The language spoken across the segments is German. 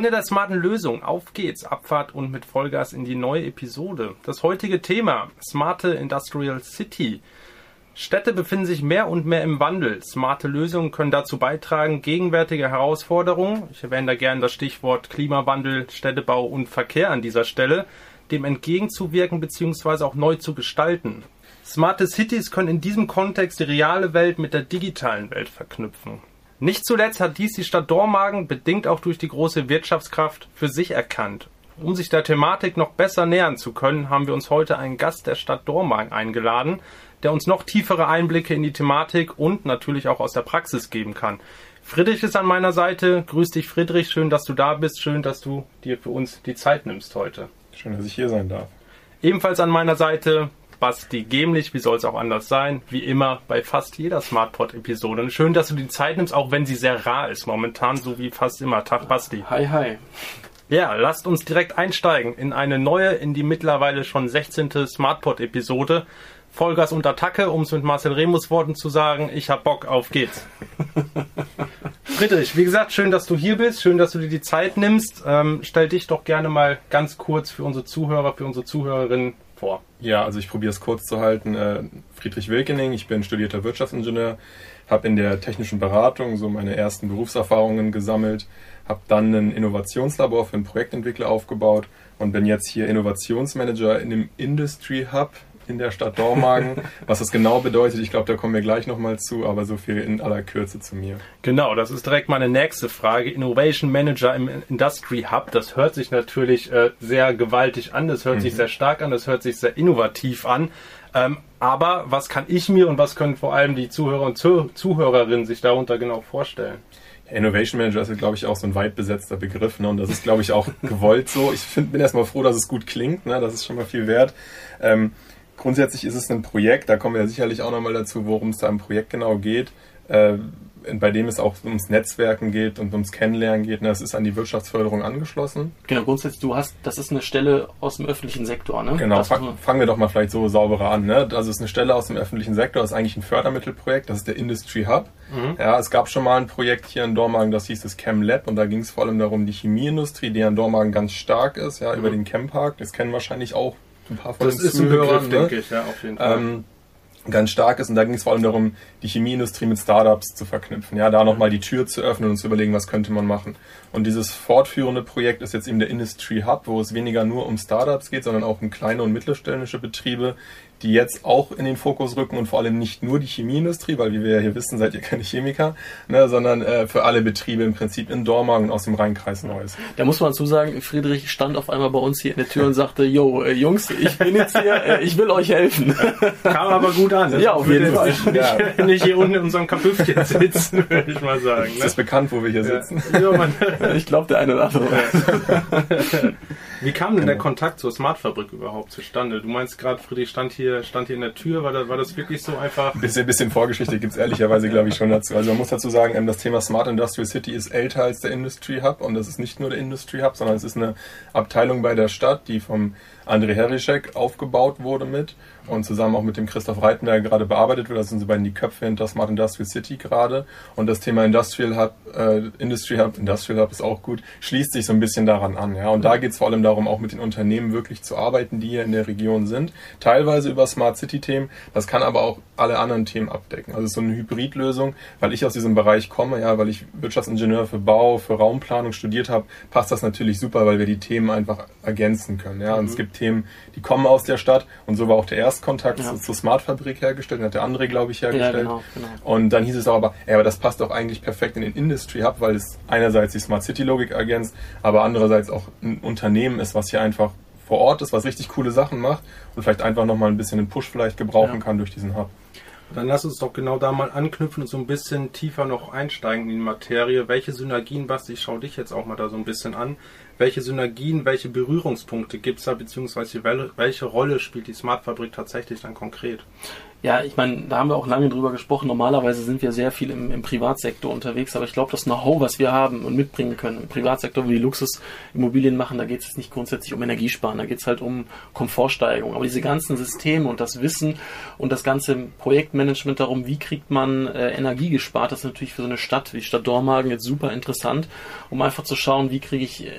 Freunde der smarten Lösung, auf geht's, Abfahrt und mit Vollgas in die neue Episode. Das heutige Thema, smarte Industrial City. Städte befinden sich mehr und mehr im Wandel. Smarte Lösungen können dazu beitragen, gegenwärtige Herausforderungen, ich erwähne da gerne das Stichwort Klimawandel, Städtebau und Verkehr an dieser Stelle, dem entgegenzuwirken bzw. auch neu zu gestalten. Smarte Cities können in diesem Kontext die reale Welt mit der digitalen Welt verknüpfen. Nicht zuletzt hat dies die Stadt Dormagen, bedingt auch durch die große Wirtschaftskraft, für sich erkannt. Um sich der Thematik noch besser nähern zu können, haben wir uns heute einen Gast der Stadt Dormagen eingeladen, der uns noch tiefere Einblicke in die Thematik und natürlich auch aus der Praxis geben kann. Friedrich ist an meiner Seite. Grüß dich, Friedrich. Schön, dass du da bist. Schön, dass du dir für uns die Zeit nimmst heute. Schön, dass ich hier sein darf. Ebenfalls an meiner Seite Basti Gemlich, wie soll es auch anders sein? Wie immer bei fast jeder SmartPod-Episode. Schön, dass du die Zeit nimmst, auch wenn sie sehr rar ist momentan, so wie fast immer. Tag, Basti. Hi, hi. Ja, lasst uns direkt einsteigen in eine neue, in die mittlerweile schon 16. SmartPod-Episode. Vollgas und Attacke, um es mit Marcel Remus Worten zu sagen, ich hab Bock, auf geht's. Friedrich, wie gesagt, schön, dass du hier bist, schön, dass du dir die Zeit nimmst. Ähm, stell dich doch gerne mal ganz kurz für unsere Zuhörer, für unsere Zuhörerinnen vor. Ja, also ich probiere es kurz zu halten. Äh, Friedrich Wilkening, ich bin studierter Wirtschaftsingenieur, habe in der technischen Beratung so meine ersten Berufserfahrungen gesammelt, habe dann ein Innovationslabor für einen Projektentwickler aufgebaut und bin jetzt hier Innovationsmanager in dem Industry Hub in der Stadt Dormagen. Was das genau bedeutet, ich glaube, da kommen wir gleich nochmal zu, aber so viel in aller Kürze zu mir. Genau, das ist direkt meine nächste Frage. Innovation Manager im Industry Hub, das hört sich natürlich äh, sehr gewaltig an, das hört mhm. sich sehr stark an, das hört sich sehr innovativ an. Ähm, aber was kann ich mir und was können vor allem die Zuhörer und Zuhörerinnen sich darunter genau vorstellen? Innovation Manager ist, glaube ich, auch so ein weit besetzter Begriff. Ne? Und das ist, glaube ich, auch gewollt so. Ich find, bin erstmal froh, dass es gut klingt. Ne? Das ist schon mal viel wert. Ähm, grundsätzlich ist es ein Projekt, da kommen wir sicherlich auch nochmal dazu, worum es da im Projekt genau geht, äh, bei dem es auch ums Netzwerken geht und ums Kennenlernen geht. Das ist an die Wirtschaftsförderung angeschlossen. Genau, grundsätzlich, du hast, das ist eine Stelle aus dem öffentlichen Sektor, ne? Genau, fang, fangen wir doch mal vielleicht so sauberer an. Ne? Also es ist eine Stelle aus dem öffentlichen Sektor, das ist eigentlich ein Fördermittelprojekt, das ist der Industry Hub. Mhm. Ja, es gab schon mal ein Projekt hier in Dormagen, das hieß das Chem Lab und da ging es vor allem darum, die Chemieindustrie, die in Dormagen ganz stark ist, ja, mhm. über den Chempark, das kennen wahrscheinlich auch ein paar von das den Zuhörern, ne? denke ich, ja, auf jeden Fall. Ähm, ganz stark ist. Und da ging es vor allem darum, die Chemieindustrie mit Startups zu verknüpfen. Ja, da nochmal die Tür zu öffnen und zu überlegen, was könnte man machen. Und dieses fortführende Projekt ist jetzt eben der Industry Hub, wo es weniger nur um Startups geht, sondern auch um kleine und mittelständische Betriebe, die jetzt auch in den Fokus rücken und vor allem nicht nur die Chemieindustrie, weil wie wir ja hier wissen, seid ihr keine Chemiker, ne, sondern äh, für alle Betriebe im Prinzip in Dormagen und aus dem Rheinkreis Neues. Da muss man dazu sagen, Friedrich stand auf einmal bei uns hier in der Tür und sagte, yo, äh, Jungs, ich bin jetzt hier, äh, ich will euch helfen. Kam aber gut an. Ja, auf jeden Fall. Nicht, ja. nicht hier unten in unserem Kapüffchen sitzen, würde ich mal sagen. Ne? Ist das bekannt, wo wir hier ja. sitzen? Ja, man, ich glaube, der eine oder andere. Wie kam denn der Kontakt zur Smartfabrik überhaupt zustande? Du meinst gerade, Friedrich stand hier, stand hier in der Tür, war das, war das wirklich so einfach? Ein bisschen, bisschen Vorgeschichte gibt es ehrlicherweise, glaube ich, schon dazu. Also man muss dazu sagen, ähm, das Thema Smart Industrial City ist älter als der Industry Hub und das ist nicht nur der Industry Hub, sondern es ist eine Abteilung bei der Stadt, die vom André Herischek aufgebaut wurde mit und zusammen auch mit dem Christoph Reiten, der gerade bearbeitet wird. Das sind so beiden die Köpfe hinter Smart Industrial City gerade. Und das Thema Industrial Hub, äh, Industry Hub, Industrial Hub ist auch gut, schließt sich so ein bisschen daran an. Ja. Und da geht es vor allem darum, auch mit den Unternehmen wirklich zu arbeiten, die hier in der Region sind. Teilweise über Smart City-Themen, das kann aber auch alle anderen Themen abdecken. Also so eine Hybridlösung, weil ich aus diesem Bereich komme, ja, weil ich Wirtschaftsingenieur für Bau, für Raumplanung studiert habe, passt das natürlich super, weil wir die Themen einfach ergänzen können. Ja. Und mhm. es gibt Themen, die kommen aus der Stadt und so war auch der erste Erstkontakt ja. zur Smart-Fabrik hergestellt, hat der andere, glaube ich, hergestellt. Ja, genau, genau. Und dann hieß es auch aber, ja, aber das passt doch eigentlich perfekt in den Industry Hub, weil es einerseits die Smart City-Logik ergänzt, aber andererseits auch ein Unternehmen ist, was hier einfach vor Ort ist, was richtig coole Sachen macht und vielleicht einfach nochmal ein bisschen einen Push vielleicht gebrauchen ja. kann durch diesen Hub. Dann lass uns doch genau da mal anknüpfen und so ein bisschen tiefer noch einsteigen in die Materie. Welche Synergien, Basti, ich schau dich jetzt auch mal da so ein bisschen an. Welche Synergien, welche Berührungspunkte gibt es da, beziehungsweise welche Rolle spielt die Smart Fabrik tatsächlich dann konkret? Ja, ich meine, da haben wir auch lange drüber gesprochen. Normalerweise sind wir sehr viel im, im Privatsektor unterwegs, aber ich glaube, das Know-how, was wir haben und mitbringen können im Privatsektor, wo wir die Luxusimmobilien machen, da geht es nicht grundsätzlich um Energiesparen, da geht es halt um Komfortsteigerung. Aber diese ganzen Systeme und das Wissen und das ganze Projektmanagement darum, wie kriegt man äh, Energie gespart, das ist natürlich für so eine Stadt wie Stadt Dormagen jetzt super interessant, um einfach zu schauen, wie kriege ich äh,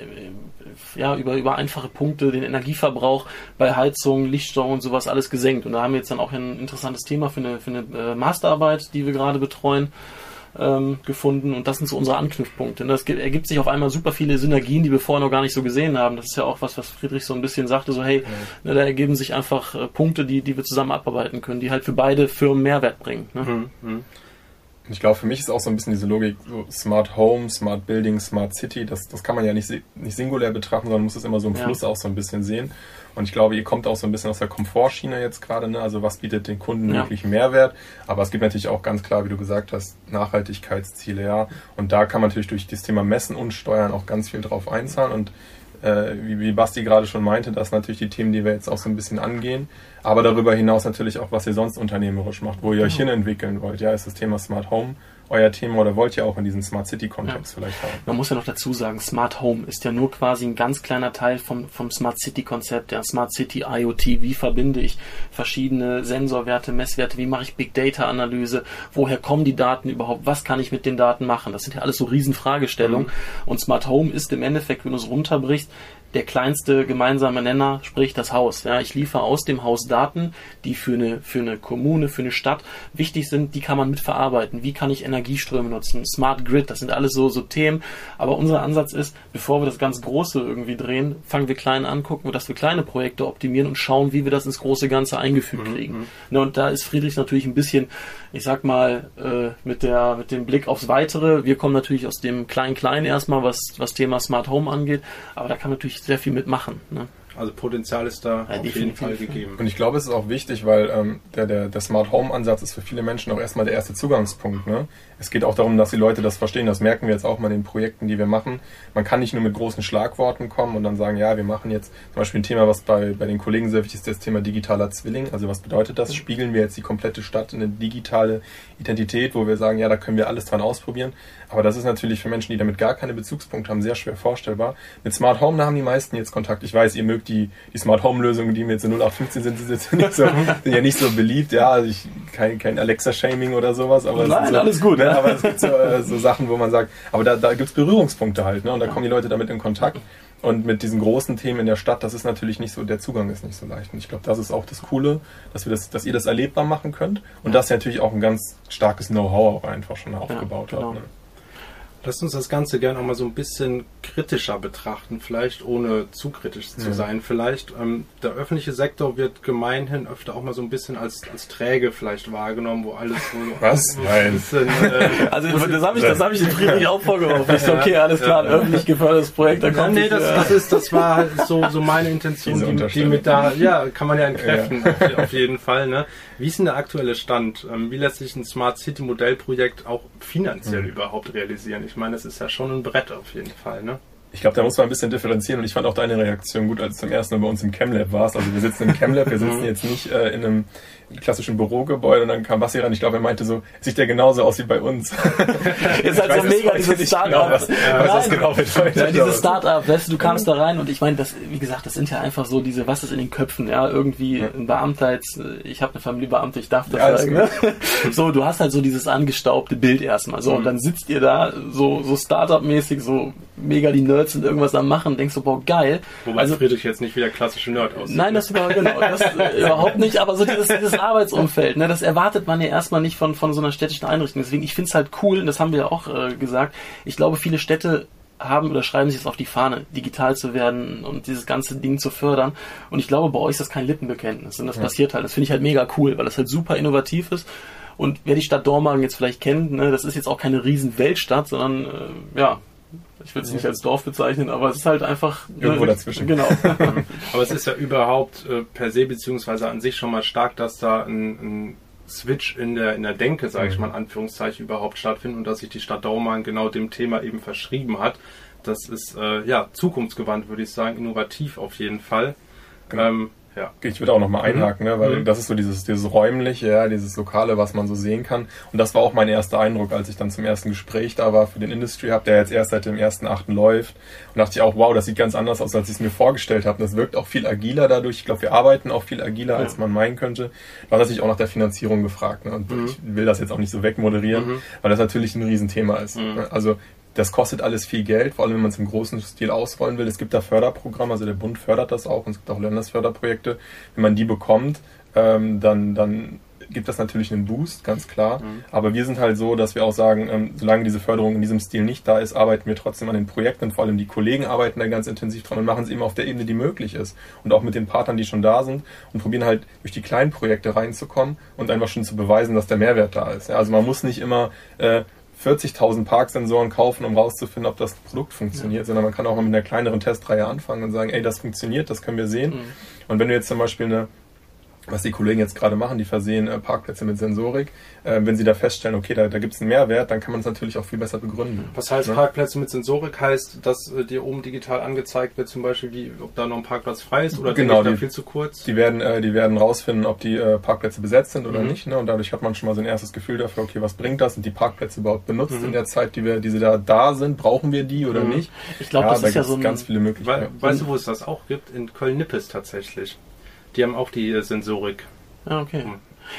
ja über, über einfache Punkte den Energieverbrauch bei Heizung, Lichtsteuerung und sowas alles gesenkt. Und da haben wir jetzt dann auch ein interessantes Thema für eine, für eine äh, Masterarbeit, die wir gerade betreuen. Ähm, gefunden und das sind so unsere Anknüpfpunkte. Das ergibt sich auf einmal super viele Synergien, die wir vorher noch gar nicht so gesehen haben. Das ist ja auch was, was Friedrich so ein bisschen sagte, so hey, ja. ne, da ergeben sich einfach äh, Punkte, die, die wir zusammen abarbeiten können, die halt für beide Firmen Mehrwert bringen. Ne? Mhm. Mhm. Ich glaube, für mich ist auch so ein bisschen diese Logik, so Smart Home, Smart Building, Smart City, das, das kann man ja nicht, nicht singulär betrachten, sondern muss es immer so im ja. Fluss auch so ein bisschen sehen. Und ich glaube, ihr kommt auch so ein bisschen aus der Komfortschiene jetzt gerade, ne? also was bietet den Kunden ja. wirklich Mehrwert. Aber es gibt natürlich auch ganz klar, wie du gesagt hast, Nachhaltigkeitsziele, ja. Und da kann man natürlich durch das Thema Messen und Steuern auch ganz viel drauf einzahlen. Und äh, wie, wie Basti gerade schon meinte, das sind natürlich die Themen, die wir jetzt auch so ein bisschen angehen. Aber darüber hinaus natürlich auch, was ihr sonst unternehmerisch macht, wo ihr euch genau. hinentwickeln wollt. Ja, ist das Thema Smart Home euer Thema oder wollt ihr auch in diesen Smart City Kontext ja. vielleicht haben? Man muss ja noch dazu sagen, Smart Home ist ja nur quasi ein ganz kleiner Teil vom, vom Smart City Konzept, der Smart City IoT. Wie verbinde ich verschiedene Sensorwerte, Messwerte? Wie mache ich Big Data Analyse? Woher kommen die Daten überhaupt? Was kann ich mit den Daten machen? Das sind ja alles so Riesenfragestellungen. Mhm. Und Smart Home ist im Endeffekt, wenn du es runterbrichst, der kleinste gemeinsame Nenner, sprich das Haus. Ja, ich liefere aus dem Haus Daten, die für eine, für eine Kommune, für eine Stadt wichtig sind, die kann man mitverarbeiten. Wie kann ich Energieströme nutzen? Smart Grid, das sind alles so, so Themen. Aber unser Ansatz ist, bevor wir das ganz Große irgendwie drehen, fangen wir klein an, gucken wir, dass wir kleine Projekte optimieren und schauen, wie wir das ins große Ganze eingefügt mhm. kriegen. Mhm. und da ist Friedrich natürlich ein bisschen, ich sag mal, äh, mit der, mit dem Blick aufs Weitere. Wir kommen natürlich aus dem Klein-Klein erstmal, was, was Thema Smart Home angeht. Aber da kann natürlich sehr viel mitmachen. Ne? Also Potenzial ist da ja, auf jeden Fall gegeben. Und ich glaube, es ist auch wichtig, weil ähm, der, der, der Smart Home Ansatz ist für viele Menschen auch erstmal der erste Zugangspunkt. Ne? Es geht auch darum, dass die Leute das verstehen. Das merken wir jetzt auch mal in den Projekten, die wir machen. Man kann nicht nur mit großen Schlagworten kommen und dann sagen, ja, wir machen jetzt zum Beispiel ein Thema, was bei, bei den Kollegen sehr wichtig ist, das Thema digitaler Zwilling. Also was bedeutet das? Spiegeln wir jetzt die komplette Stadt in eine digitale Identität, wo wir sagen, ja, da können wir alles dran ausprobieren. Aber das ist natürlich für Menschen, die damit gar keine Bezugspunkte haben, sehr schwer vorstellbar. Mit Smart Home, da haben die meisten jetzt Kontakt. Ich weiß, ihr mögt die, die Smart Home Lösungen, die mir jetzt in 0815 sind, sind jetzt nicht so, sind ja nicht so beliebt. Ja, also ich, kein, kein Alexa-Shaming oder sowas. Aber Nein, so, alles gut. Ne? Aber es gibt so, äh, so Sachen, wo man sagt, aber da, da gibt's Berührungspunkte halt. Ne? Und da kommen die Leute damit in Kontakt. Und mit diesen großen Themen in der Stadt, das ist natürlich nicht so, der Zugang ist nicht so leicht. Und ich glaube, das ist auch das Coole, dass wir das, dass ihr das erlebbar machen könnt und ja. dass ihr natürlich auch ein ganz starkes Know-how auch einfach schon aufgebaut ja, genau. habt. Ne? Lasst uns das Ganze gerne auch mal so ein bisschen kritischer betrachten, vielleicht ohne zu kritisch zu ja. sein. Vielleicht ähm, der öffentliche Sektor wird gemeinhin öfter auch mal so ein bisschen als, als träge vielleicht wahrgenommen, wo alles so Was? Nein. Bisschen, äh, also das habe ich, das habe ich dem Friedrich auch vorgeworfen. Ich so, okay, alles klar, ein öffentlich gefördertes Projekt. Da kommt nee, das, das, ist, das war halt so, so meine Intention, die, die, mit da, ja, kann man ja entkräften, ja. Auf, auf, jeden Fall. Ne? Wie ist denn der aktuelle Stand? Ähm, wie lässt sich ein Smart City Modellprojekt auch finanziell mhm. überhaupt realisieren? Ich meine, es ist ja schon ein Brett auf jeden Fall, ne? Ich glaube, da muss man ein bisschen differenzieren und ich fand auch deine Reaktion gut, als du zum ersten Mal bei uns im ChemLab warst. Also wir sitzen im ChemLab, wir sitzen mhm. jetzt nicht äh, in einem klassischen Bürogebäude und dann kam Basti rein. Ich glaube, er meinte so, sieht der genauso aus wie bei uns. Ist halt so mega dieses Start-up. was, was genau bedeutet. Ja, dieses Start-up, weißt du, du kamst da rein und ich meine, das, wie gesagt, das sind ja einfach so diese, was ist in den Köpfen, ja, irgendwie ein Beamter jetzt, ich habe eine Familie Beamte, ich darf das ja, sagen. Ne? So, du hast halt so dieses angestaubte Bild erstmal. So, mhm. und dann sitzt ihr da so, so Start-up-mäßig, so mega die Nerds sind irgendwas am machen, denkst du, boah, geil. Wobei also, Friedrich jetzt nicht wie der klassische Nerd aussieht. Nein, das war genau, das äh, überhaupt nicht, aber so dieses, dieses Arbeitsumfeld, ne, das erwartet man ja erstmal nicht von, von so einer städtischen Einrichtung. Deswegen, ich finde es halt cool, und das haben wir ja auch äh, gesagt, ich glaube, viele Städte haben oder schreiben sich jetzt auf die Fahne, digital zu werden und dieses ganze Ding zu fördern. Und ich glaube, bei euch ist das kein Lippenbekenntnis. Und das ja. passiert halt. Das finde ich halt mega cool, weil das halt super innovativ ist. Und wer die Stadt Dormagen jetzt vielleicht kennt, ne, das ist jetzt auch keine riesen Weltstadt, sondern äh, ja, ich will es nicht als Dorf bezeichnen, aber es ist halt einfach ne, irgendwo ne, dazwischen. Genau. aber es ist ja überhaupt äh, per se beziehungsweise an sich schon mal stark, dass da ein, ein Switch in der in der Denke, sage ich mhm. mal in Anführungszeichen, überhaupt stattfindet und dass sich die Stadt Daumann genau dem Thema eben verschrieben hat. das ist äh, ja zukunftsgewandt, würde ich sagen, innovativ auf jeden Fall. Genau. Ähm, ja. Ich würde auch nochmal einhaken, ne, weil mhm. das ist so dieses, dieses räumliche, ja, dieses Lokale, was man so sehen kann. Und das war auch mein erster Eindruck, als ich dann zum ersten Gespräch da war für den Industry Hub, der jetzt erst seit dem ersten Achten läuft. Und dachte ich auch, wow, das sieht ganz anders aus, als ich es mir vorgestellt habe. Und das wirkt auch viel agiler dadurch. Ich glaube, wir arbeiten auch viel agiler, als man meinen könnte. Du hast natürlich auch nach der Finanzierung gefragt. Ne? Und mhm. ich will das jetzt auch nicht so wegmoderieren, mhm. weil das natürlich ein Riesenthema ist. Mhm. Also das kostet alles viel Geld, vor allem wenn man es im großen Stil ausrollen will. Es gibt da Förderprogramme, also der Bund fördert das auch und es gibt auch Landesförderprojekte. Wenn man die bekommt, ähm, dann, dann gibt das natürlich einen Boost, ganz klar. Mhm. Aber wir sind halt so, dass wir auch sagen, ähm, solange diese Förderung in diesem Stil nicht da ist, arbeiten wir trotzdem an den Projekten. Vor allem die Kollegen arbeiten da ganz intensiv dran und machen es eben auf der Ebene, die möglich ist. Und auch mit den Partnern, die schon da sind und probieren halt durch die kleinen Projekte reinzukommen und einfach schon zu beweisen, dass der Mehrwert da ist. Ja, also man muss nicht immer äh, 40.000 Parksensoren kaufen, um rauszufinden, ob das Produkt funktioniert, ja. sondern man kann auch mit einer kleineren Testreihe anfangen und sagen, ey, das funktioniert, das können wir sehen. Mhm. Und wenn du jetzt zum Beispiel eine was die Kollegen jetzt gerade machen, die versehen äh, Parkplätze mit Sensorik. Äh, wenn sie da feststellen, okay, da, da gibt es einen Mehrwert, dann kann man es natürlich auch viel besser begründen. Was heißt ne? Parkplätze mit Sensorik? Heißt, dass äh, dir oben digital angezeigt wird, zum Beispiel, wie, ob da noch ein Parkplatz frei ist oder genau, die, viel zu kurz? Die werden, äh, die werden rausfinden, ob die äh, Parkplätze besetzt sind oder mhm. nicht. Ne? Und dadurch hat man schon mal so ein erstes Gefühl dafür, okay, was bringt das? Sind die Parkplätze überhaupt benutzt mhm. in der Zeit, die wir, die sie da da sind? Brauchen wir die oder mhm. nicht? Ich glaube, ja, das da ist ja so ein, ganz viele Möglichkeiten. We weißt du, wo es das auch gibt? In Köln-Nippes tatsächlich. Die haben auch die äh, Sensorik. Ah, okay.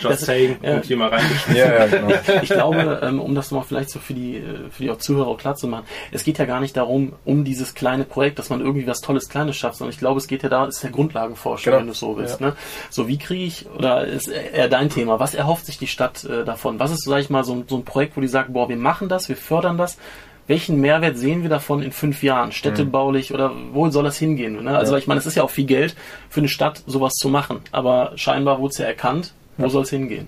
Just das, saying, ja. hier mal reingeschmissen. Ja, ja, genau. Ich glaube, ähm, um das mal vielleicht so für die, äh, für die Zuhörer auch klar zu machen, es geht ja gar nicht darum, um dieses kleine Projekt, dass man irgendwie was Tolles Kleines schafft, sondern ich glaube, es geht ja da, ist der Grundlagenforschung, genau. wenn du so willst. Ja. Ne? So, wie kriege ich, oder ist eher dein Thema, was erhofft sich die Stadt äh, davon? Was ist, sag ich mal, so, so ein Projekt, wo die sagen, boah, wir machen das, wir fördern das, welchen Mehrwert sehen wir davon in fünf Jahren, städtebaulich oder wo soll das hingehen? Ne? Also ich meine, es ist ja auch viel Geld für eine Stadt, sowas zu machen, aber scheinbar wurde es ja erkannt, wo soll es hingehen?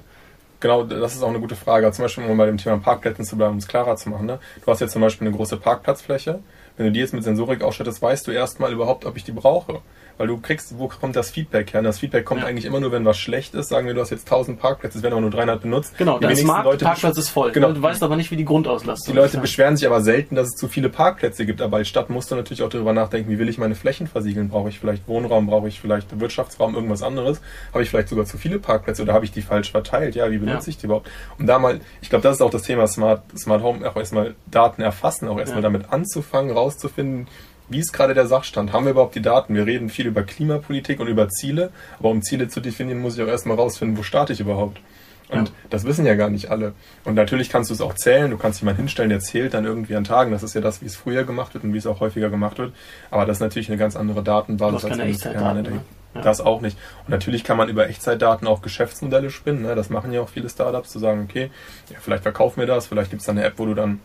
Genau, das ist auch eine gute Frage. Zum Beispiel, um bei dem Thema Parkplätzen zu bleiben, um es klarer zu machen. Ne? Du hast jetzt zum Beispiel eine große Parkplatzfläche. Wenn du die jetzt mit Sensorik ausstattest, weißt du erstmal überhaupt, ob ich die brauche weil du kriegst, wo kommt das Feedback her? Und das Feedback kommt ja. eigentlich immer nur, wenn was schlecht ist. Sagen wir, du hast jetzt 1000 Parkplätze, es werden aber nur 300 benutzt. Genau, der Smart Leute Parkplatz ist voll. Genau. Du weißt aber nicht, wie die Grundauslastung ist. Die Leute beschweren sich aber selten, dass es zu viele Parkplätze gibt. Aber als Stadt musst du natürlich auch darüber nachdenken, wie will ich meine Flächen versiegeln? Brauche ich vielleicht Wohnraum? Brauche ich vielleicht Wirtschaftsraum? Irgendwas anderes? Habe ich vielleicht sogar zu viele Parkplätze oder habe ich die falsch verteilt? Ja, wie benutze ja. ich die überhaupt? Und da mal, ich glaube, das ist auch das Thema Smart, Smart Home, auch erstmal Daten erfassen, auch erstmal ja. damit anzufangen, rauszufinden, wie ist gerade der Sachstand? Haben wir überhaupt die Daten? Wir reden viel über Klimapolitik und über Ziele, aber um Ziele zu definieren, muss ich auch erstmal rausfinden, wo starte ich überhaupt? Und ja. das wissen ja gar nicht alle. Und natürlich kannst du es auch zählen, du kannst jemanden hinstellen, der zählt dann irgendwie an Tagen. Das ist ja das, wie es früher gemacht wird und wie es auch häufiger gemacht wird. Aber das ist natürlich eine ganz andere Datenbasis als Echtzeitdaten. Ne? Ja. Das auch nicht. Und natürlich kann man über Echtzeitdaten auch Geschäftsmodelle spinnen. Ne? Das machen ja auch viele Startups, zu sagen, okay, ja, vielleicht verkaufen wir das, vielleicht gibt es da eine App, wo du dann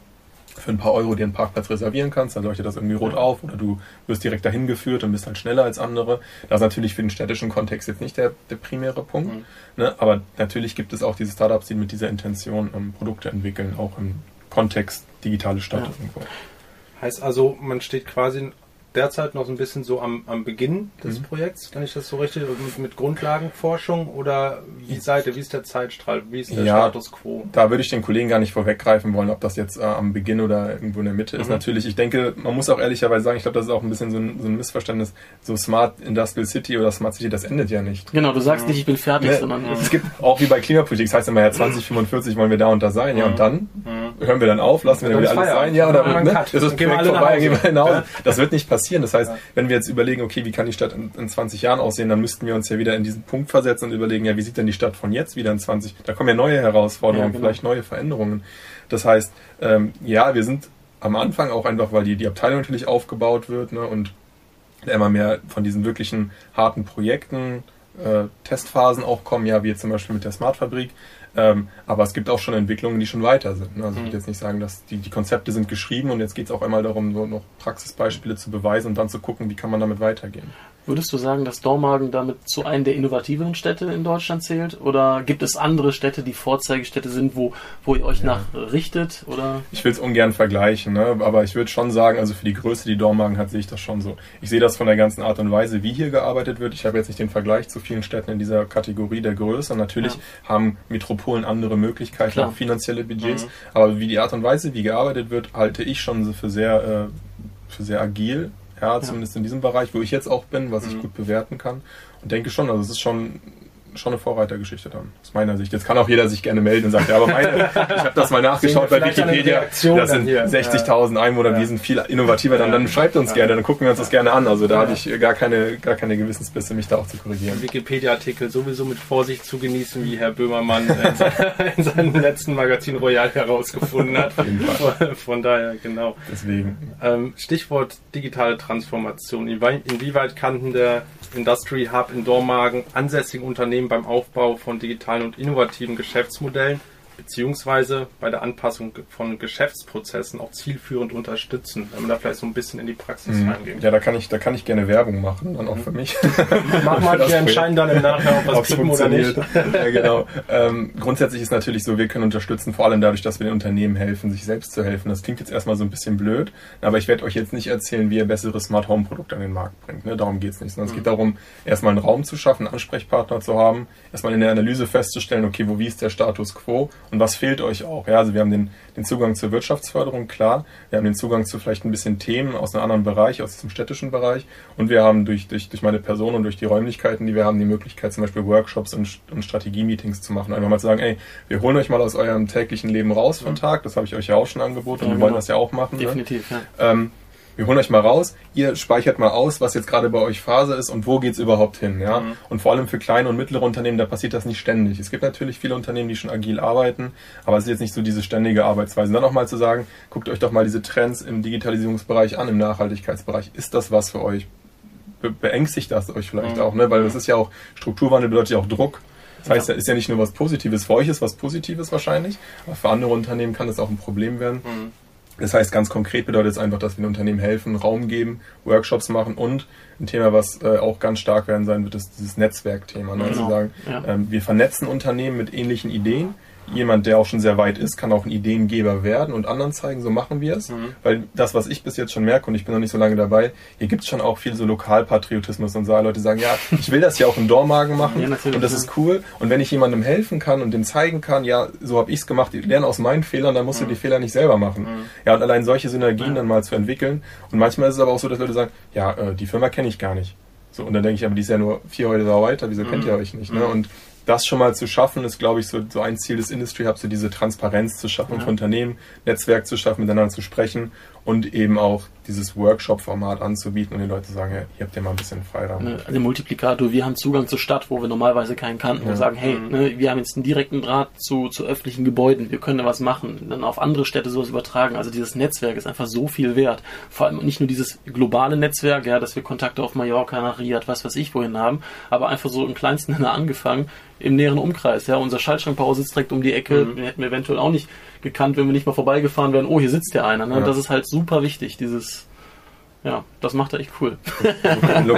für ein paar Euro dir einen Parkplatz reservieren kannst, dann leuchtet das irgendwie rot auf oder du wirst direkt dahin geführt und bist dann schneller als andere. Das ist natürlich für den städtischen Kontext jetzt nicht der, der primäre Punkt, mhm. ne? aber natürlich gibt es auch diese Startups, die mit dieser Intention ähm, Produkte entwickeln, auch im Kontext digitale Stadt. Ja. Heißt also, man steht quasi derzeit noch so ein bisschen so am, am Beginn des mhm. Projekts, kann ich das so richtig, mit, mit Grundlagenforschung oder wie seid ihr, wie ist der Zeitstrahl, wie ist der ja, Status quo? Da würde ich den Kollegen gar nicht vorweggreifen wollen, ob das jetzt äh, am Beginn oder irgendwo in der Mitte mhm. ist. Natürlich, ich denke, man muss auch ehrlicherweise sagen, ich glaube, das ist auch ein bisschen so ein, so ein, Missverständnis. So Smart Industrial City oder Smart City, das endet ja nicht. Genau, du sagst mhm. nicht, ich bin fertig, ne, sondern... Es gibt auch wie bei Klimapolitik, das heißt immer, ja, 2045 wollen wir da und da sein, ja, und dann mhm. hören wir dann auf, lassen wir dann wieder alles sein, ja, oder ne, das ist Projekt vorbei, gehen wir hinaus. Das wird nicht passieren, das heißt, wenn wir jetzt überlegen, okay, wie kann die Stadt in, in 20 Jahren aussehen, dann müssten wir uns ja wieder in diesen Punkt versetzen und überlegen, ja, wie sieht denn die Stadt von jetzt wieder in 20? Da kommen ja neue Herausforderungen, ja, genau. vielleicht neue Veränderungen. Das heißt, ähm, ja, wir sind am Anfang auch einfach, weil die, die Abteilung natürlich aufgebaut wird ne, und immer mehr von diesen wirklichen harten Projekten, äh, Testphasen auch kommen, ja, wie jetzt zum Beispiel mit der Smartfabrik, ähm, aber es gibt auch schon Entwicklungen, die schon weiter sind. Ne? Also ich würde mhm. jetzt nicht sagen, dass die, die Konzepte sind geschrieben und jetzt geht es auch einmal darum, so noch Praxisbeispiele zu beweisen und dann zu gucken, wie kann man damit weitergehen. Würdest du sagen, dass Dormagen damit zu einem der innovativeren Städte in Deutschland zählt? Oder gibt es andere Städte, die Vorzeigestädte sind, wo, wo ihr euch ja. nach richtet? Oder? Ich will es ungern vergleichen, ne? aber ich würde schon sagen, also für die Größe, die Dormagen hat, sehe ich das schon so. Ich sehe das von der ganzen Art und Weise, wie hier gearbeitet wird. Ich habe jetzt nicht den Vergleich zu vielen Städten in dieser Kategorie der Größe. Natürlich ja. haben Metropolen andere Möglichkeiten, Klar. auch finanzielle Budgets. Mhm. Aber wie die Art und Weise, wie gearbeitet wird, halte ich schon für sehr äh, für sehr agil, ja, zumindest in diesem Bereich, wo ich jetzt auch bin, was ich Mhm. gut bewerten kann. Und denke schon, also es ist schon schon eine Vorreitergeschichte dann, aus meiner Sicht. Jetzt kann auch jeder sich gerne melden und sagt, ja, aber meine, ich habe das mal nachgeschaut bei Wikipedia, das sind hier. 60.000 Einwohner, Ja. die sind viel innovativer, dann, dann schreibt uns Ja. gerne, dann gucken wir uns das gerne an. Also da Ja. habe ich gar keine, gar keine Gewissensbisse, mich da auch zu korrigieren. Wikipedia-Artikel sowieso mit Vorsicht zu genießen, wie Herr Böhmermann in, seinem letzten Magazin Royal herausgefunden hat. jeden Fall. Von, daher, genau. Deswegen. Ähm, Stichwort digitale Transformation. Inwie- Inwieweit kann der Industry Hub in Dormagen ansässigen Unternehmen beim Aufbau von digitalen und innovativen Geschäftsmodellen beziehungsweise bei der Anpassung von Geschäftsprozessen auch zielführend unterstützen, wenn man da vielleicht so ein bisschen in die Praxis reingeht. Mhm. Ja, da kann ich, da kann ich gerne Werbung machen, dann auch für mich. Mach mal, wir entscheiden dann im Nachhinein, ob was piepen oder nicht. ja, genau. Ähm, grundsätzlich ist natürlich so, wir können unterstützen, vor allem dadurch, dass wir den Unternehmen helfen, sich selbst zu helfen. Das klingt jetzt erstmal so ein bisschen blöd, aber ich werde euch jetzt nicht erzählen, wie ihr bessere Smart Home Produkte an den Markt bringt. Ne? Darum geht's nicht. Sondern es geht darum, erstmal einen Raum zu schaffen, einen Ansprechpartner zu haben, erstmal in der Analyse festzustellen, okay, wo wie ist der Status quo und was fehlt euch auch. Ja, also wir haben den, den Zugang zur Wirtschaftsförderung, klar. Wir haben den Zugang zu vielleicht ein bisschen Themen aus einem anderen Bereich, aus dem städtischen Bereich. Und wir haben durch, durch, durch meine Person und durch die Räumlichkeiten, die wir haben, die Möglichkeit, zum Beispiel Workshops und, und Strategie-Meetings zu machen. Einfach mal zu sagen, ey, wir holen euch mal aus eurem täglichen Leben raus von Tag. Das habe ich euch ja auch schon angeboten Ja, wir wollen genau. das ja auch machen. Ne? Definitiv, ja. Ähm, wir holen euch mal raus, ihr speichert mal aus, was jetzt gerade bei euch Phase ist und wo geht's überhaupt hin. Ja? Mhm. Und vor allem für kleine und mittlere Unternehmen, da passiert das nicht ständig. Es gibt natürlich viele Unternehmen, die schon agil arbeiten, aber es ist jetzt nicht so diese ständige Arbeitsweise. Und dann auch mal zu sagen, guckt euch doch mal diese Trends im Digitalisierungsbereich an, im Nachhaltigkeitsbereich. Ist das was für euch? Be beängstigt das euch vielleicht Mhm. auch, ne? Weil das ist ja auch, Strukturwandel bedeutet ja auch Druck. Das heißt, Ja. da ist ja nicht nur was Positives. Für euch ist was Positives wahrscheinlich, aber für andere Unternehmen kann das auch ein Problem werden. Mhm. Das heißt, ganz konkret bedeutet es einfach, dass wir den Unternehmen helfen, Raum geben, Workshops machen und ein Thema, was äh, auch ganz stark werden sein wird, ist dieses Netzwerkthema. Ne? Also Genau. sagen, Ja. ähm, wir vernetzen Unternehmen mit ähnlichen Ideen. Jemand, der auch schon sehr weit ist, kann auch ein Ideengeber werden und anderen zeigen, so machen wir es. Mhm. Weil das, was ich bis jetzt schon merke, und ich bin noch nicht so lange dabei, hier gibt es schon auch viel so Lokalpatriotismus und so Leute sagen, ja, ich will das ja auch in Dormagen machen Ja, und das ist cool. Und wenn ich jemandem helfen kann und dem zeigen kann, ja, so habe ich es gemacht, ich lerne aus meinen Fehlern, dann musst du die Fehler nicht selber machen. Ja, und allein solche Synergien dann mal zu entwickeln. Und manchmal ist es aber auch so, dass Leute sagen, ja, äh, die Firma kenne ich gar nicht. So, und dann denke ich, aber die ist ja nur vier Häuser weiter, wieso kennt ihr euch nicht? Ne? Mhm. Und das schon mal zu schaffen, ist, glaube ich, so, so ein Ziel des Industry Hubs, so diese Transparenz zu schaffen Ja. für Unternehmen, Netzwerk zu schaffen, miteinander zu sprechen und eben auch dieses Workshop-Format anzubieten und den Leuten zu sagen, ja, ihr habt ja mal ein bisschen Freiraum. Ne, also Multiplikator, wir haben Zugang zur Stadt, wo wir normalerweise keinen kannten. Wir Ja. sagen, hey, Mhm. ne, wir haben jetzt einen direkten Draht zu, zu öffentlichen Gebäuden, wir können da was machen, dann auf andere Städte sowas übertragen. Also dieses Netzwerk ist einfach so viel wert. Vor allem nicht nur dieses globale Netzwerk, ja, dass wir Kontakte auf Mallorca, nach Riyadh, was weiß ich wohin haben, aber einfach so im kleinsten Sinne angefangen, im näheren Umkreis. Ja, unser Schaltschrankbauer sitzt direkt um die Ecke, Mhm. den hätten wir eventuell auch nicht gekannt, wenn wir nicht mal vorbeigefahren wären, oh, hier sitzt ja einer. Ne? Ja. Das ist halt super wichtig, dieses, ja, das macht er echt cool.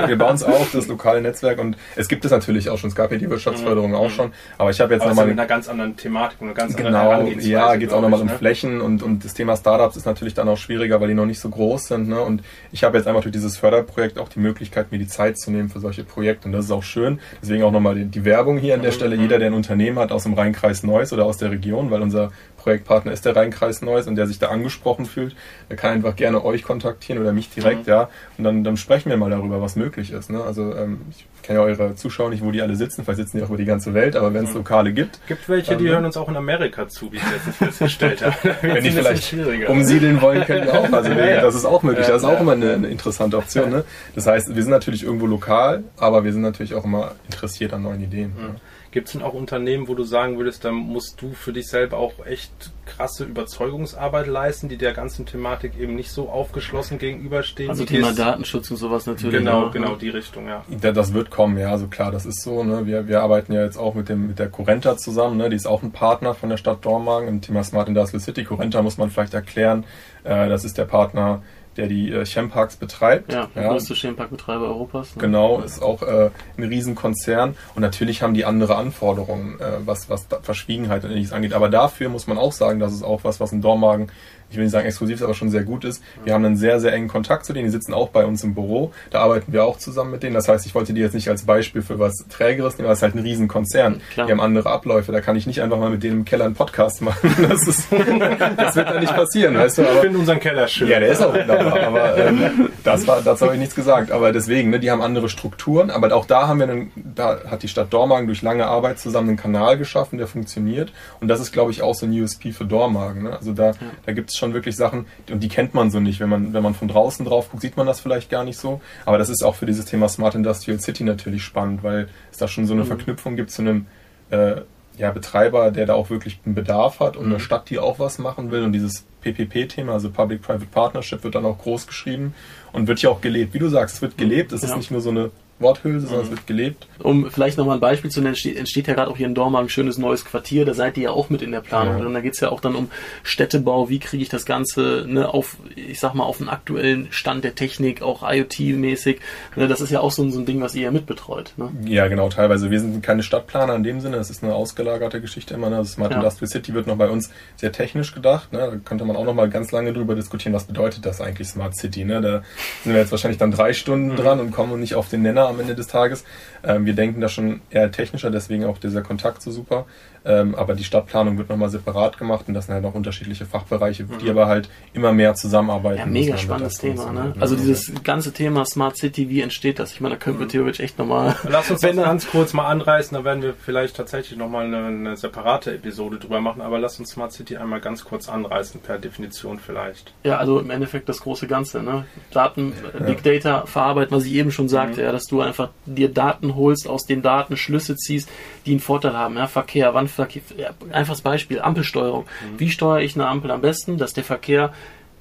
Wir bauen es auf, das lokale Netzwerk und es gibt es natürlich auch schon. Es gab ja die Wirtschaftsförderung auch schon, aber ich habe jetzt nochmal mit einer ganz anderen Thematik und einer ganz anderen Genau, Herangehensweise. ja, geht es auch nochmal um ne? Flächen und, und das Thema Startups ist natürlich dann auch schwieriger, weil die noch nicht so groß sind. Ne? Und ich habe jetzt einfach durch dieses Förderprojekt auch die Möglichkeit, mir die Zeit zu nehmen für solche Projekte. Und das ist auch schön. Deswegen auch nochmal die, die Werbung hier an der Mhm. Stelle. Jeder, der ein Unternehmen hat aus dem Rheinkreis Neuss oder aus der Region, weil unser Projektpartner ist der Rheinkreis Neuss und der sich da angesprochen fühlt, der kann einfach gerne euch kontaktieren oder mich direkt, Mhm. ja. Und dann, dann sprechen wir mal darüber, was möglich ist. Ne? Also ähm, ich kenne ja eure Zuschauer nicht, wo die alle sitzen, vielleicht sitzen die auch über die ganze Welt, aber wenn es Mhm. Lokale gibt, Gibt welche, die Ähm, hören uns auch in Amerika zu, wie ich letztens festgestellt habe. wenn die vielleicht schwieriger. umsiedeln wollen, können die auch. Also Ja, das ist auch möglich. Ja, Das ist auch immer eine, eine interessante Option. Ne? Das heißt, wir sind natürlich irgendwo lokal, aber wir sind natürlich auch immer interessiert an neuen Ideen. Mhm. Gibt es denn auch Unternehmen, wo du sagen würdest, da musst du für dich selber auch echt krasse Überzeugungsarbeit leisten, die der ganzen Thematik eben nicht so aufgeschlossen gegenüberstehen? Also Thema gehst- Datenschutz und sowas natürlich. Genau, auch, genau, ne? die Richtung, ja. Ja, Das wird kommen, ja, also klar, das ist so. Ne? Wir, wir arbeiten ja jetzt auch mit, dem, mit der Corenta zusammen, ne? die ist auch ein Partner von der Stadt Dormagen im Thema Smart Industrial City. Corenta muss man vielleicht erklären, äh, das ist der Partner, der die äh, Chemparks betreibt. Ja, der größte Chemparkbetreiber Europas. Ne? Genau, ist auch äh, ein Riesenkonzern und natürlich haben die andere Anforderungen, äh, was, was Verschwiegenheit und ähnliches angeht. Aber dafür muss man auch sagen, das ist auch was, was in Dormagen ich will nicht sagen exklusiv ist, aber schon sehr gut ist. Wir haben einen sehr, sehr engen Kontakt zu denen. Die sitzen auch bei uns im Büro. Da arbeiten wir auch zusammen mit denen. Das heißt, ich wollte die jetzt nicht als Beispiel für was Trägeres nehmen, aber es ist halt ein Riesenkonzern. Klar. Die haben andere Abläufe. Da kann ich nicht einfach mal mit denen im Keller einen Podcast machen. Das, ist, das wird dann nicht passieren, weißt du. Ich Aber, finde unseren Keller schön. ja, der ist auch wunderbar, aber ähm, das war, dazu habe ich nichts gesagt. Aber deswegen, ne, die haben andere Strukturen, aber auch da haben wir einen, da hat die Stadt Dormagen durch lange Arbeit zusammen einen Kanal geschaffen, der funktioniert. Und das ist, glaube ich, auch so ein USP für Dormagen. Ne? Also da, da gibt es schon wirklich Sachen, und die kennt man so nicht. Wenn man, wenn man von draußen drauf guckt, sieht man das vielleicht gar nicht so. Aber das ist auch für dieses Thema Smart Industrial City natürlich spannend, weil es da schon so eine Verknüpfung gibt zu einem äh, ja, Betreiber, der da auch wirklich einen Bedarf hat und eine Stadt, die auch was machen will. Und dieses PPP-Thema, also Public-Private Partnership, wird dann auch groß geschrieben und wird ja auch gelebt. Wie du sagst, es wird gelebt. Es ist Ja. nicht nur so eine Worthülse, sondern es wird gelebt. Um vielleicht nochmal ein Beispiel zu nennen, steht, entsteht ja gerade auch hier in Dormagen ein schönes neues Quartier, da seid ihr ja auch mit in der Planung Ja. drin. Da geht's ja auch dann um Städtebau, wie kriege ich das Ganze ne, auf, ich sag mal, auf einen aktuellen Stand der Technik, auch IoT-mäßig. Ne, das ist ja auch so, ein- so ein Ding, was ihr ja mitbetreut. Ne? Ja, genau, teilweise. Wir sind keine Stadtplaner in dem Sinne, es ist eine ausgelagerte Geschichte immer. Ne? Das Smart Ja. Industrial City wird noch bei uns sehr technisch gedacht. Ne? Da könnte man auch noch mal ganz lange drüber diskutieren, was bedeutet das eigentlich Smart City. Ne? Da sind wir jetzt wahrscheinlich dann drei Stunden dran und kommen nicht auf den Nenner am Ende des Tages. Ähm, wir denken da schon eher technischer, deswegen auch dieser Kontakt so super. Ähm, aber die Stadtplanung wird nochmal separat gemacht und das sind halt noch unterschiedliche Fachbereiche, die aber halt immer mehr zusammenarbeiten. Ja, mega spannendes Thema. Ne? Also dieses ganze Thema Smart City, wie entsteht das? Ich meine, da könnten wir theoretisch echt nochmal... Lass uns das Wenn ganz kurz mal anreißen, da werden wir vielleicht tatsächlich nochmal eine, eine separate Episode drüber machen, aber lass uns Smart City einmal ganz kurz anreißen, per Definition vielleicht. Ja, also im Endeffekt das große Ganze. Ne? Daten, äh, Big Data verarbeiten, was ich eben schon sagte, ja, dass du einfach dir Daten holst, aus den Daten Schlüsse ziehst, die einen Vorteil haben. Ja? Verkehr, Wandverkehr, ja, einfaches Beispiel, Ampelsteuerung. Wie steuere ich eine Ampel am besten, dass der Verkehr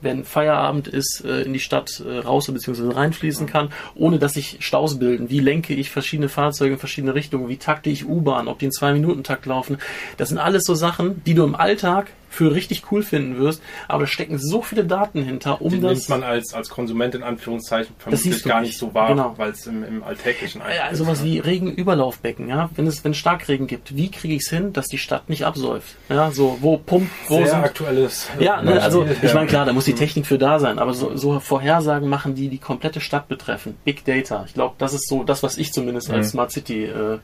wenn Feierabend ist, äh, in die Stadt äh, raus bzw. reinfließen kann, ohne dass sich Staus bilden. Wie lenke ich verschiedene Fahrzeuge in verschiedene Richtungen? Wie takte ich U-Bahn? Ob die in zwei Minuten Takt laufen? Das sind alles so Sachen, die du im Alltag für richtig cool finden wirst, aber da stecken so viele Daten hinter, um Die das. nimmt man als, als Konsument in Anführungszeichen vermutlich gar nicht. so wahr, Genau. weil es im, im Alltäglichen ja, sowas wie Regenüberlaufbecken, ja. Wenn es, wenn Starkregen gibt, wie kriege ich es hin, dass die Stadt nicht absäuft? Ja, so, wo pumpt, wo Sehr sind aktuelles. äh, Ja, ne, also ich meine, klar, da muss die Technik für da sein, aber so, so Vorhersagen machen, die die komplette Stadt betreffen. Big Data. Ich glaube, das ist so das, was ich zumindest als Mhm. Smart City äh,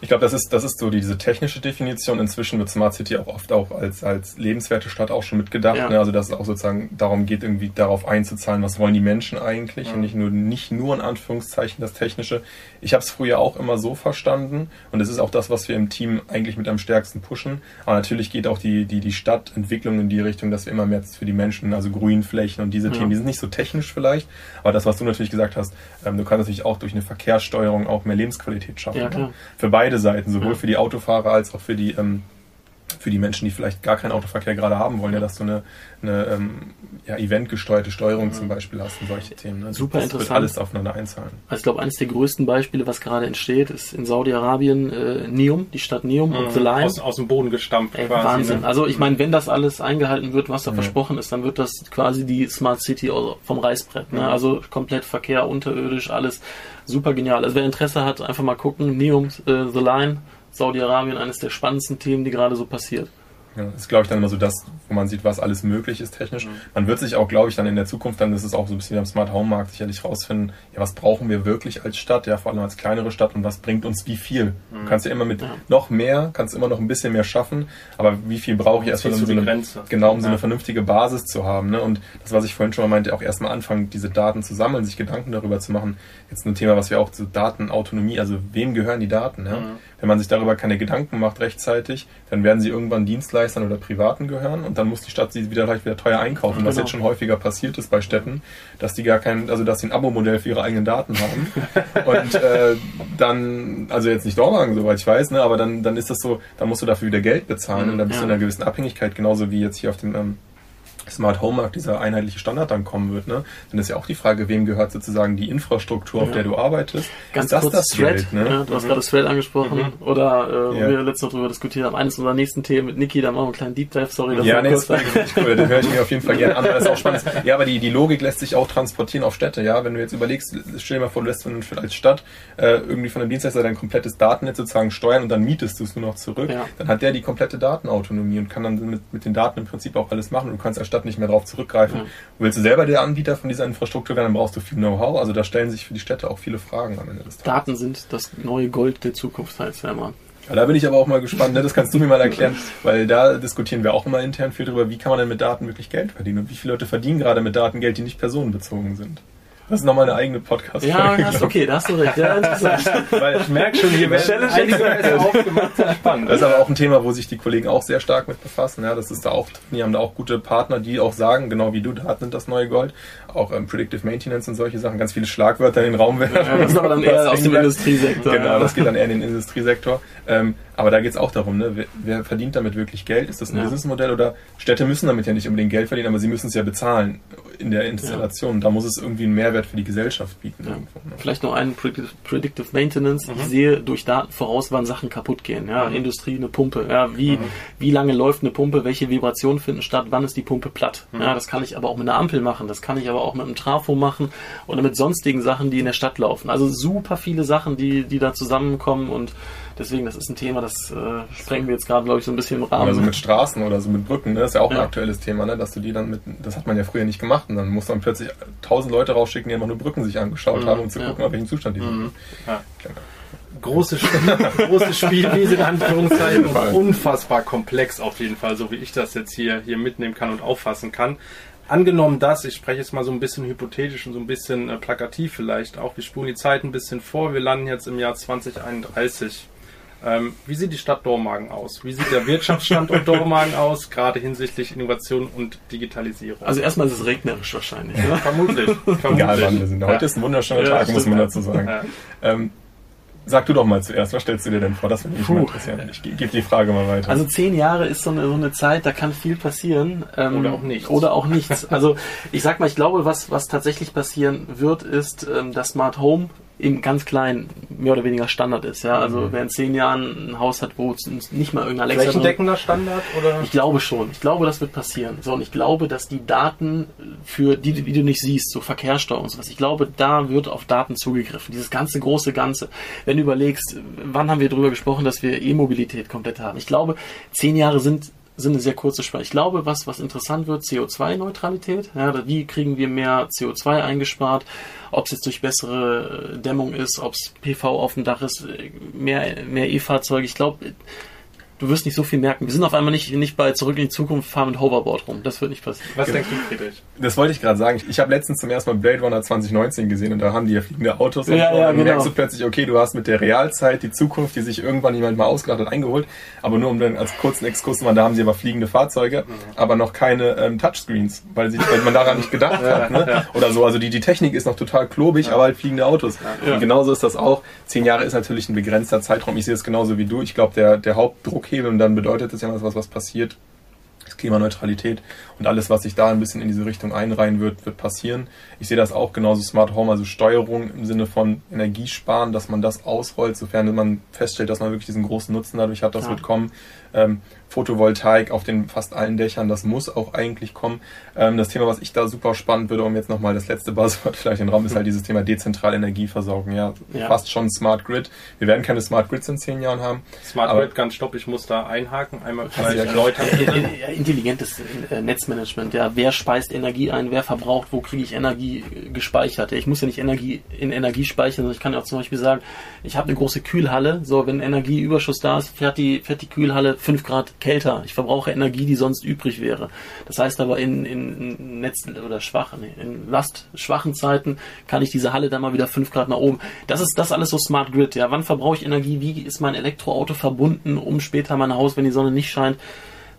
Ich glaube, das ist, das ist so diese technische Definition. Inzwischen wird Smart City auch oft auch als, als lebenswerte Stadt auch schon mitgedacht. Ja. Ne? Also, dass es auch sozusagen darum geht, irgendwie darauf einzuzahlen, was wollen die Menschen eigentlich Mhm. und nicht nur, nicht nur in Anführungszeichen das Technische. Ich habe es früher auch immer so verstanden und es ist auch das, was wir im Team eigentlich mit am stärksten pushen. Aber natürlich geht auch die, die, die Stadtentwicklung in die Richtung, dass wir immer mehr für die Menschen, also Grünflächen und diese Ja. Themen, die sind nicht so technisch vielleicht, aber das, was du natürlich gesagt hast, ähm, du kannst natürlich auch durch eine Verkehrssteuerung auch mehr Lebensqualität schaffen. Ja. Ne? Für beide Seiten, sowohl für die Autofahrer als auch für die, ähm, für die Menschen, die vielleicht gar keinen Autoverkehr gerade haben wollen, ja, dass du eine, eine ähm, ja, eventgesteuerte Steuerung zum Beispiel hast und solche Themen. Ne? Super das interessant. wird alles aufeinander einzahlen. Also ich glaube, eines der größten Beispiele, was gerade entsteht, ist in Saudi-Arabien äh, Neum, die Stadt Neum und The Line. Aus, aus dem Boden gestampft Ey, quasi. Wahnsinn. Ne? Also ich meine, wenn das alles eingehalten wird, was da Ja. versprochen ist, dann wird das quasi die Smart City vom Reißbrett. Ne? Also komplett Verkehr, unterirdisch, alles super genial. Also wer Interesse hat, einfach mal gucken. Neum, äh, The Line, Saudi-Arabien, eines der spannendsten Themen, die gerade so passiert. Ja, das ist, glaube ich, dann immer so das, wo man sieht, was alles möglich ist technisch. Man wird sich auch, glaube ich, dann in der Zukunft, dann ist es auch so ein bisschen wie am Smart Home Markt, sicherlich rausfinden, ja, was brauchen wir wirklich als Stadt, ja, vor allem als kleinere Stadt und was bringt uns wie viel. Du kannst ja immer mit Ja. noch mehr, kannst immer noch ein bisschen mehr schaffen, aber wie viel brauche ich erstmal, um siehst so eine, genau, um so Ja. eine vernünftige Basis zu haben. Ne? Und das, was ich vorhin schon mal meinte, auch erstmal anfangen, diese Daten zu sammeln, sich Gedanken darüber zu machen. Jetzt ein Thema, was wir auch zu Datenautonomie, also wem gehören die Daten? Ja? Mhm. Wenn man sich darüber keine Gedanken macht rechtzeitig, dann werden sie irgendwann Dienstleistern oder Privaten gehören und dann muss die Stadt sie wieder gleich wieder teuer einkaufen. Was Genau. jetzt schon häufiger passiert ist bei Städten, dass die gar kein, also dass sie ein Abo-Modell für ihre eigenen Daten haben. und äh, dann, also jetzt nicht Dormagen, soweit ich weiß, ne, aber dann, dann ist das so, dann musst du dafür wieder Geld bezahlen Mhm, und dann bist ja. du in einer gewissen Abhängigkeit, genauso wie jetzt hier auf dem ähm, Smart Home Markt dieser einheitliche Standard dann kommen wird, ne? Dann ist ja auch die Frage, wem gehört sozusagen die Infrastruktur, auf Ja. der du arbeitest. Ganz ist das kurz das Thread, Geld, ne? ja, du hast gerade Thread angesprochen oder äh, Ja. wir letztens noch drüber diskutiert haben, eines unserer nächsten Themen mit Niki, da machen wir einen kleinen Deep Dive, sorry, Ja, nee, das ist cool. Den höre ich mir auf jeden Fall gerne an, weil das ist auch spannend. Ja, aber die, die Logik lässt sich auch transportieren auf Städte. Ja, wenn du jetzt überlegst, stell dir mal vor, du lässt von, als Stadt äh, irgendwie von einem Dienstleister dein komplettes Datennetz sozusagen steuern und dann mietest du es nur noch zurück. Ja. Dann hat der die komplette Datenautonomie und kann dann mit, mit den Daten im Prinzip auch alles machen. Du kannst als Stadt Stadt nicht mehr drauf zurückgreifen. Ja. Willst du selber der Anbieter von dieser Infrastruktur werden, dann brauchst du viel Know-how. Also da stellen sich für die Städte auch viele Fragen am Ende des Tages. Daten sind das neue Gold der Zukunft, heißt ja immer. Ja, da bin ich aber auch mal gespannt, ne? das kannst du mir mal erklären, weil da diskutieren wir auch immer intern viel drüber, wie kann man denn mit Daten wirklich Geld verdienen und wie viele Leute verdienen gerade mit Daten Geld, die nicht personenbezogen sind. Das ist nochmal eine eigene podcast Ja, hast, okay, da hast du recht. Ja, interessant. Weil ich merke schon, hier werden Challenge aufgemacht, spannend. Das ist aber auch ein Thema, wo sich die Kollegen auch sehr stark mit befassen. Ja, das ist da auch, die haben da auch gute Partner, die auch sagen, genau wie du, Daten sind das neue Gold. Auch ähm, Predictive Maintenance und solche Sachen, ganz viele Schlagwörter in den Raum werfen. Ja, das ist aber dann eher aus dem Industriesektor. Genau, ja. das geht dann eher in den Industriesektor. Ähm, aber da geht es auch darum, ne? wer, wer verdient damit wirklich Geld? Ist das ein Ja. Businessmodell oder Städte müssen damit ja nicht unbedingt Geld verdienen, aber sie müssen es ja bezahlen in der Installation. Da muss es irgendwie einen Mehrwert für die Gesellschaft bieten. Ja. Irgendwo, ne? Vielleicht noch einen Predictive, Predictive Maintenance. Mhm. Ich sehe durch Daten voraus, wann Sachen kaputt gehen. Ja, Mhm. Industrie, eine Pumpe. Ja, wie, Mhm. wie lange läuft eine Pumpe? Welche Vibrationen finden statt? Wann ist die Pumpe platt? Mhm. Ja, das kann ich aber auch mit einer Ampel machen. Das kann ich aber auch mit einem Trafo machen oder mit sonstigen Sachen, die in der Stadt laufen. Also super viele Sachen, die, die da zusammenkommen und deswegen, das ist ein Thema, das äh, sprengen wir jetzt gerade, glaube ich, so ein bisschen im Rahmen. Oder so mit Straßen oder so mit Brücken, ne? das ist ja auch ein Ja. aktuelles Thema, ne? dass du die dann mit, das hat man ja früher nicht gemacht und dann muss man plötzlich tausend Leute rausschicken, die einfach nur Brücken sich angeschaut Mhm, haben, um zu ja. gucken, auf welchem Zustand die sind. Mhm. Ja. Große, Spiel, große Spielwiese in Anführungszeichen und unfassbar komplex auf jeden Fall, so wie ich das jetzt hier, hier mitnehmen kann und auffassen kann. Angenommen das, ich spreche jetzt mal so ein bisschen hypothetisch und so ein bisschen äh, plakativ vielleicht auch, wir spulen die Zeit ein bisschen vor, wir landen jetzt im Jahr 2031. Ähm, wie sieht die Stadt Dormagen aus? Wie sieht der Wirtschaftsstandort Dormagen aus, gerade hinsichtlich Innovation und Digitalisierung? also erstmal ist es regnerisch wahrscheinlich. Ne? vermutlich. vermutlich. Egal wann wir sind. Heute Ja. ist ein wunderschöner Ja, Tag, muss stimmt. man dazu sagen. Ja. Ähm, sag du doch mal zuerst, was stellst du dir denn vor? Das würde mich Puh. interessieren. Ich ge- gebe die Frage mal weiter. Also zehn Jahre ist so eine, so eine Zeit, da kann viel passieren. Ähm, Oder auch nichts. Oder auch nichts. Also ich sag mal, ich glaube, was, was tatsächlich passieren wird, ist, ähm, dass Smart Home im ganz klein mehr oder weniger Standard ist. Ja, also Mhm. wer in zehn Jahren ein Haus hat, wo es nicht mal irgendein Alexa Flächendeckender Standard oder? ich glaube schon. Ich glaube, das wird passieren. So, und ich glaube, dass die Daten für die, die du nicht siehst, so Verkehrssteuerung und sowas, ich glaube, da wird auf Daten zugegriffen. Dieses ganze große Ganze. Wenn du überlegst, wann haben wir darüber gesprochen, dass wir E-Mobilität komplett haben? Ich glaube, zehn Jahre sind sind eine sehr kurze Spanne. Ich glaube, was, was interessant wird, CO2-Neutralität. Ja, wie kriegen wir mehr CO2 eingespart? Ob es jetzt durch bessere äh, Dämmung ist, ob es PV auf dem Dach ist, äh, mehr, mehr E-Fahrzeuge. Ich glaube, du wirst nicht so viel merken. Wir sind auf einmal nicht, nicht bei Zurück in die Zukunft, fahren mit Hoverboard rum. Das wird nicht passieren. Was denkst du, Friedrich? Das wollte ich gerade sagen. Ich, habe letztens zum ersten Mal Blade Runner 2019 gesehen und da haben die ja fliegende Autos und Ja, so. ja, und dann genau. merkst du plötzlich, okay, du hast mit der Realzeit die Zukunft, die sich irgendwann jemand mal ausgedacht hat, eingeholt. Aber nur um dann als kurzen Exkurs zu machen, da haben sie aber fliegende Fahrzeuge, aber noch keine ähm, Touchscreens, weil, sie, weil man daran nicht gedacht hat. Ne? Oder so. Also die, die Technik ist noch total klobig, aber halt fliegende Autos. Ja. Und genauso ist das auch. Zehn Jahre ist natürlich ein begrenzter Zeitraum. Ich sehe es genauso wie du. Ich glaube, der, der Hauptdruckhebel, und dann bedeutet es ja was, was passiert, ist Klimaneutralität und alles, was sich da ein bisschen in diese Richtung einreihen wird, wird passieren. Ich sehe das auch genauso Smart Home, also Steuerung im Sinne von Energiesparen, dass man das ausrollt, sofern man feststellt, dass man wirklich diesen großen Nutzen dadurch hat, das Ja. wird kommen. Ähm, Photovoltaik auf den fast allen Dächern, das muss auch eigentlich kommen. Ähm, das Thema, was ich da super spannend würde, um jetzt nochmal das letzte Buzzword vielleicht in den Raum, ist halt dieses Thema dezentrale Energieversorgung. Ja, Ja. fast schon Smart Grid. Wir werden keine Smart Grids in zehn Jahren haben. Smart Aber- Grid, ganz stopp, ich muss da einhaken. Einmal ja vielleicht erläutern. Ja, Intelligentes äh, Netzmanagement, ja. Wer speist Energie ein, wer verbraucht, wo kriege ich Energie äh, gespeichert? Ja, Ich muss ja nicht Energie in Energie speichern, sondern ich kann ja auch zum Beispiel sagen, ich habe eine große Kühlhalle, so wenn Energieüberschuss da ist, fährt die, fährt die Kühlhalle fünf Grad kälter. Ich verbrauche Energie, die sonst übrig wäre. Das heißt aber in, in Netz oder schwach, nee, in lastschwachen Zeiten kann ich diese Halle dann mal wieder fünf Grad nach oben. Das ist das alles so Smart Grid, ja. Wann verbrauche ich Energie? Wie ist mein Elektroauto verbunden, um später mein Haus, wenn die Sonne nicht scheint,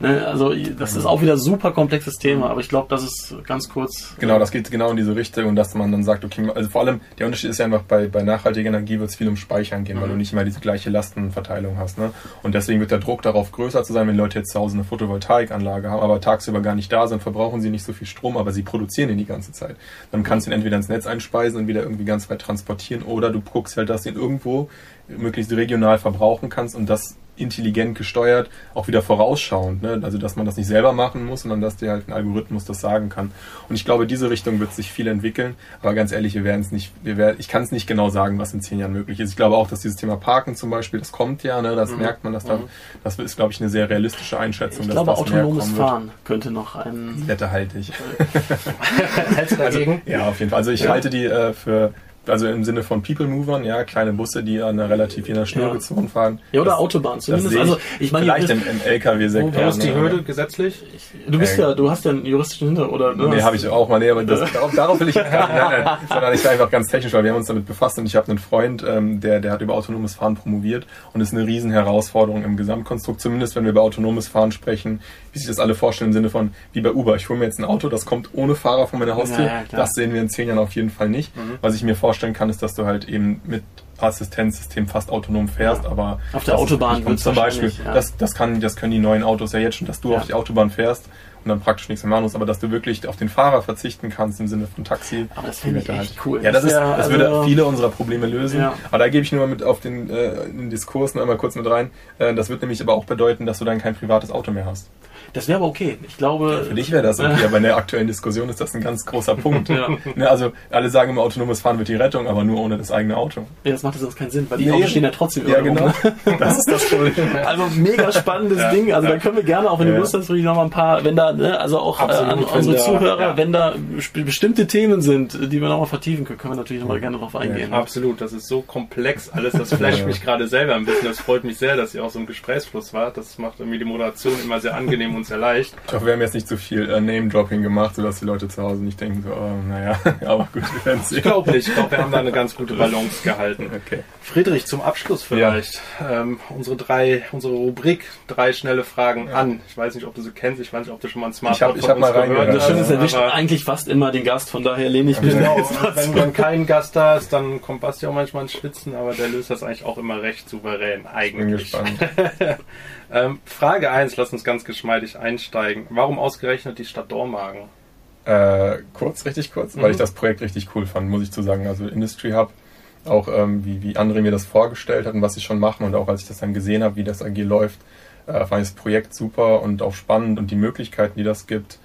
Ne, also das ist auch wieder ein super komplexes Thema, aber ich glaube, das ist ganz kurz. Genau, das geht genau in diese Richtung und dass man dann sagt, okay, also vor allem der Unterschied ist ja einfach bei, bei nachhaltiger Energie wird es viel um Speichern gehen, weil Mhm. du nicht immer diese gleiche Lastenverteilung hast. Ne? Und deswegen wird der Druck darauf größer zu sein, wenn Leute jetzt zu Hause eine Photovoltaikanlage haben, aber tagsüber gar nicht da sind, verbrauchen sie nicht so viel Strom, aber sie produzieren ihn die ganze Zeit. Dann kannst du ihn entweder ins Netz einspeisen und wieder irgendwie ganz weit transportieren oder du guckst halt, dass du ihn irgendwo möglichst regional verbrauchen kannst und das intelligent gesteuert, auch wieder vorausschauend. Ne? Also dass man das nicht selber machen muss, sondern dass dir halt ein Algorithmus das sagen kann. Und ich glaube, diese Richtung wird sich viel entwickeln. Aber ganz ehrlich, wir werden es nicht, wir werden, ich kann es nicht genau sagen, was in zehn Jahren möglich ist. Ich glaube auch, dass dieses Thema Parken zum Beispiel, das kommt ja, ne? das mhm. merkt man, dass da, mhm. das ist, glaube ich, eine sehr realistische Einschätzung. Ich glaube, autonomes Fahren könnte noch ein... Wette halte ich. also, ja, auf jeden Fall. Also ich ja. halte die äh, für also im Sinne von People Movern, ja, kleine Busse, die an einer relativ jener Schnurrezone ja. fahren. Ja, oder das, Autobahn zumindest. Also ich meine, vielleicht im, im LKW-Sektor. Wo ist die Hürde gesetzlich? Du bist äh, ja, du hast ja einen juristischen Hintergrund, oder? Ne? Nee, habe ich auch mal, nee, aber das, darauf, darauf will ich nicht, nein, nein, sondern ich war einfach ganz technisch, weil wir haben uns damit befasst und ich habe einen Freund, ähm, der, der hat über autonomes Fahren promoviert und ist eine riesen Herausforderung im Gesamtkonstrukt, zumindest wenn wir über autonomes Fahren sprechen, wie sich das alle vorstellen im Sinne von, wie bei Uber, ich hole mir jetzt ein Auto, das kommt ohne Fahrer von meiner Haustür, ja, ja, das sehen wir in zehn Jahren auf jeden Fall nicht. Mhm. Was ich mir vorstellen kann, ist, dass du halt eben mit Assistenzsystem fast autonom fährst, ja. aber auf der Autobahn wird zum Beispiel, ja. das, das kann, das können die neuen Autos ja jetzt schon, dass du ja. auf die Autobahn fährst und dann praktisch nichts mehr machen musst, aber dass du wirklich auf den Fahrer verzichten kannst im Sinne von Taxi. Aber das finde ich halt cool. Ja, das, ist, das also würde viele unserer Probleme lösen. Aber da gebe ich nur mal mit auf den, äh, den Diskurs noch einmal kurz mit rein. Äh, das wird nämlich aber auch bedeuten, dass du dann kein privates Auto mehr hast. Das wäre aber okay. Ich glaube. Für dich wäre das okay, aber in der aktuellen Diskussion ist das ein ganz großer Punkt. ja. Ne, also alle sagen immer, autonomes Fahren wird die Rettung, aber nur ohne das eigene Auto. Ja, das macht sonst keinen Sinn, weil die nee. Autos stehen ja trotzdem Ja, genau. Ne? Das ist das Problem. Also mega spannendes ja. Ding. Also da können wir gerne, auch wenn du Lust hast, würde ich noch mal ein paar, wenn da, ne, also auch äh, an unsere da, Zuhörer, wenn da bestimmte Themen sind, die wir noch mal vertiefen können, können wir natürlich noch mal gerne drauf eingehen. Absolut. Das ist so komplex alles. Das flasht mich gerade selber ein bisschen. Das freut mich sehr, dass ihr auch so ein Gesprächsfluss wart. Das macht irgendwie die Moderation immer sehr angenehm und sehr leicht hoffe, wir haben jetzt nicht zu viel äh, Name-Dropping gemacht, sodass die Leute zu Hause nicht denken, so, oh, naja, aber gut, wir werden sehen. Ich glaube nicht. Ich glaube, wir haben da eine ganz gute Balance gehalten. Okay. Friedrich, zum Abschluss vielleicht. Ja. Ähm, unsere drei, unsere Rubrik, drei schnelle Fragen ja. an. Ich weiß nicht, ob du sie kennst. Ich weiß nicht, ob du schon mal ein Smartphone ich hab, ich hab mal gehört Das Schöne ist, erwischt eigentlich fast immer den Gast, von daher lehne ich mich genau. Wenn, wenn kein Gast da ist, dann kommt Basti auch manchmal ins Schwitzen, aber der löst das eigentlich auch immer recht souverän, eigentlich. Bin gespannt. ähm, Frage 1, lass uns ganz geschmeidig einsteigen. Warum ausgerechnet die Stadt Dormagen? Äh, kurz, richtig kurz, mhm. weil ich das Projekt richtig cool fand, muss ich zu sagen. Also Industry Hub auch ähm, wie, wie André mir das vorgestellt hat und was sie schon machen und auch als ich das dann gesehen habe, wie das AG läuft, äh, fand ich das Projekt super und auch spannend und die Möglichkeiten, die das gibt,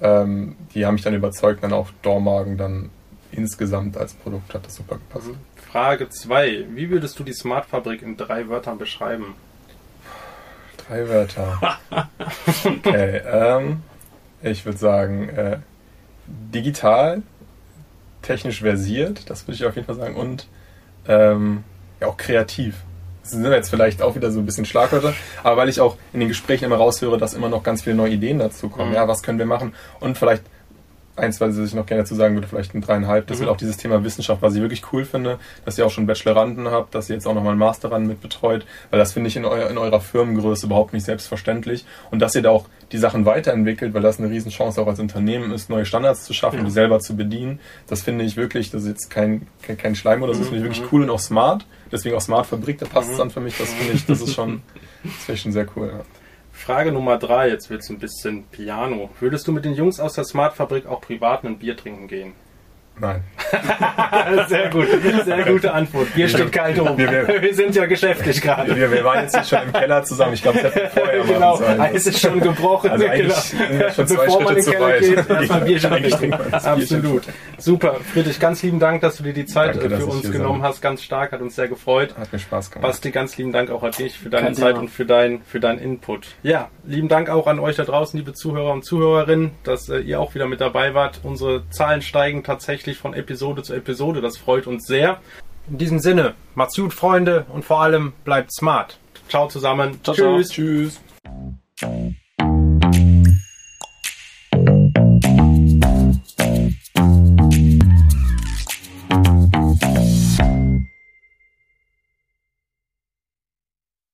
ähm, die haben mich dann überzeugt, dann auch Dormagen dann insgesamt als Produkt hat das super gepasst. Mhm. Frage 2. Wie würdest du die Smart Fabrik in drei Wörtern beschreiben? Drei Wörter. okay, ähm, ich würde sagen, äh, digital, technisch versiert, das würde ich auf jeden Fall sagen, und ähm, ja auch kreativ. Das sind jetzt vielleicht auch wieder so ein bisschen Schlagwörter, aber weil ich auch in den Gesprächen immer raushöre, dass immer noch ganz viele neue Ideen dazu kommen. Mhm. Ja, was können wir machen? Und vielleicht eins, was ich noch gerne dazu sagen würde, vielleicht ein dreieinhalb, das mhm. wird auch dieses Thema Wissenschaft, was ich wirklich cool finde, dass ihr auch schon Bacheloranden habt, dass ihr jetzt auch nochmal einen Master ran mit betreut, weil das finde ich in, euer, in eurer Firmengröße überhaupt nicht selbstverständlich und dass ihr da auch die Sachen weiterentwickelt, weil das eine Riesenchance auch als Unternehmen ist, neue Standards zu schaffen, ja. die selber zu bedienen. Das finde ich wirklich, das ist jetzt kein, kein, kein Schleim oder so, das finde ich wirklich mhm. cool und auch smart. Deswegen auch Smart Fabrik, da passt es mhm. dann für mich, das finde ich, das ist schon, das finde ich schon sehr cool. Ja. Frage Nummer drei, jetzt wird es ein bisschen Piano. Würdest du mit den Jungs aus der Smart Fabrik auch privat ein Bier trinken gehen? Nein. sehr gut, sehr gute Antwort. Bier steht kalt oben. Wir, wir, wir, sind ja geschäftlich gerade. Wir, wir, waren jetzt schon im Keller zusammen. Ich glaube, das hätten vorher genau, machen Eis ist schon gebrochen. Also genau. schon zwei Bevor Schritte man in den Keller geht, erstmal Bier trinken. Absolut. Super. Friedrich, ganz lieben Dank, dass du dir die Zeit Danke, für uns genommen hast. Ganz stark, hat uns sehr gefreut. Hat mir Spaß gemacht. Basti, ganz lieben Dank auch an dich für deine Kein Zeit Thema. und für, dein, für deinen Input. Ja, lieben Dank auch an euch da draußen, liebe Zuhörer und Zuhörerinnen, dass äh, ihr auch wieder mit dabei wart. Unsere Zahlen steigen tatsächlich wirklich von Episode zu Episode. Das freut uns sehr. In diesem Sinne, macht's gut, Freunde, und vor allem bleibt smart. Ciao zusammen. Ciao, Tschüss. Ciao. Tschüss.